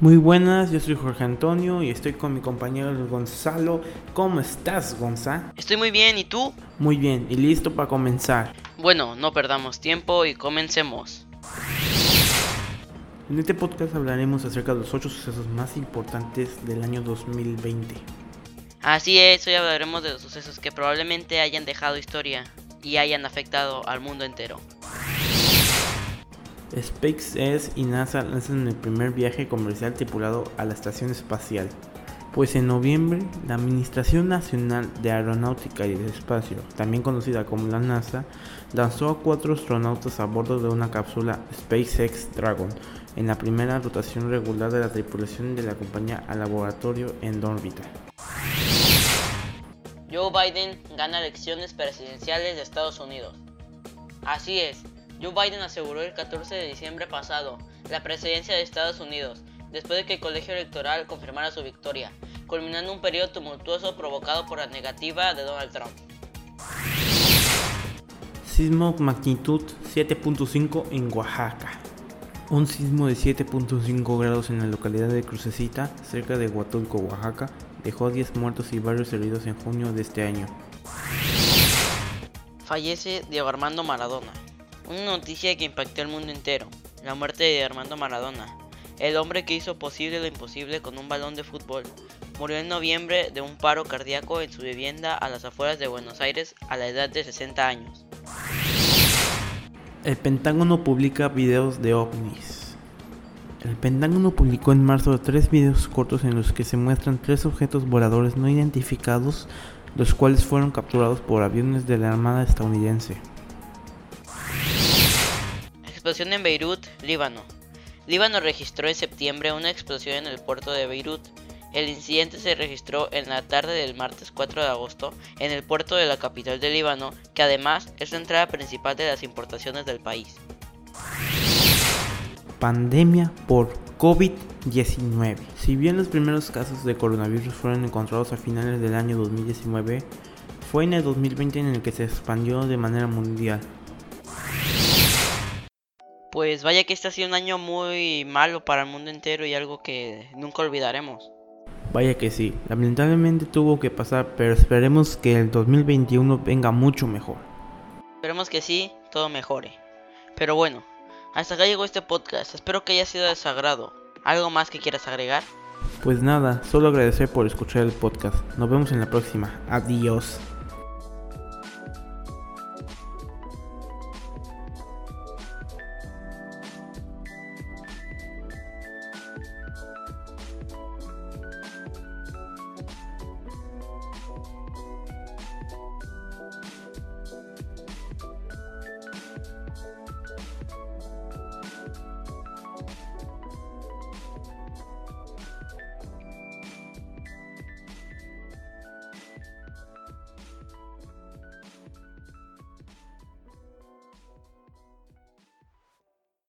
Muy buenas, yo soy Jorge Antonio y estoy con mi compañero Gonzalo. ¿Cómo estás, Gonza? Estoy muy bien, ¿y tú? Muy bien, y listo para comenzar. Bueno, no perdamos tiempo y comencemos. En este podcast hablaremos acerca de los 8 sucesos más importantes del año 2020. Así es, hoy hablaremos de los sucesos que probablemente hayan dejado historia y hayan afectado al mundo entero. SpaceX y NASA lanzan el primer viaje comercial tripulado a la estación espacial. Pues en noviembre, la Administración Nacional de Aeronáutica y del Espacio, también conocida como la NASA, lanzó a cuatro astronautas a bordo de una cápsula SpaceX Dragon en la primera rotación regular de la tripulación de la compañía al laboratorio en órbita. Joe Biden gana elecciones presidenciales de Estados Unidos. Así es, Joe Biden aseguró el 14 de diciembre pasado la presidencia de Estados Unidos, después de que el colegio electoral confirmara su victoria, culminando un periodo tumultuoso provocado por la negativa de Donald Trump. Sismo magnitud 7.5 en Oaxaca. Un sismo de 7.5 grados en la localidad de Crucecita, cerca de Huatulco, Oaxaca, dejó 10 muertos y varios heridos en junio de este año. Fallece Diego Armando Maradona. Una noticia que impactó el mundo entero. La muerte de Armando Maradona. El hombre que hizo posible lo imposible con un balón de fútbol. Murió en noviembre de un paro cardíaco en su vivienda a las afueras de Buenos Aires a la edad de 60 años. El Pentágono publica videos de ovnis. El Pentágono publicó en marzo tres videos cortos en los que se muestran tres objetos voladores no identificados, los cuales fueron capturados por aviones de la Armada estadounidense. Explosión en Beirut, Líbano. Líbano registró en septiembre una explosión en el puerto de Beirut. El incidente se registró en la tarde del martes 4 de agosto en el puerto de la capital de Líbano, que además es la entrada principal de las importaciones del país. Pandemia por COVID-19. Si bien los primeros casos de coronavirus fueron encontrados a finales del año 2019, fue en el 2020 en el que se expandió de manera mundial. Pues vaya que este ha sido un año muy malo para el mundo entero y algo que nunca olvidaremos. Vaya que sí, lamentablemente tuvo que pasar, pero esperemos que el 2021 venga mucho mejor. Esperemos que sí, todo mejore. Pero bueno, hasta acá llegó este podcast, espero que haya sido de su agrado. ¿Algo más que quieras agregar? Pues nada, solo agradecer por escuchar el podcast. Nos vemos en la próxima. Adiós.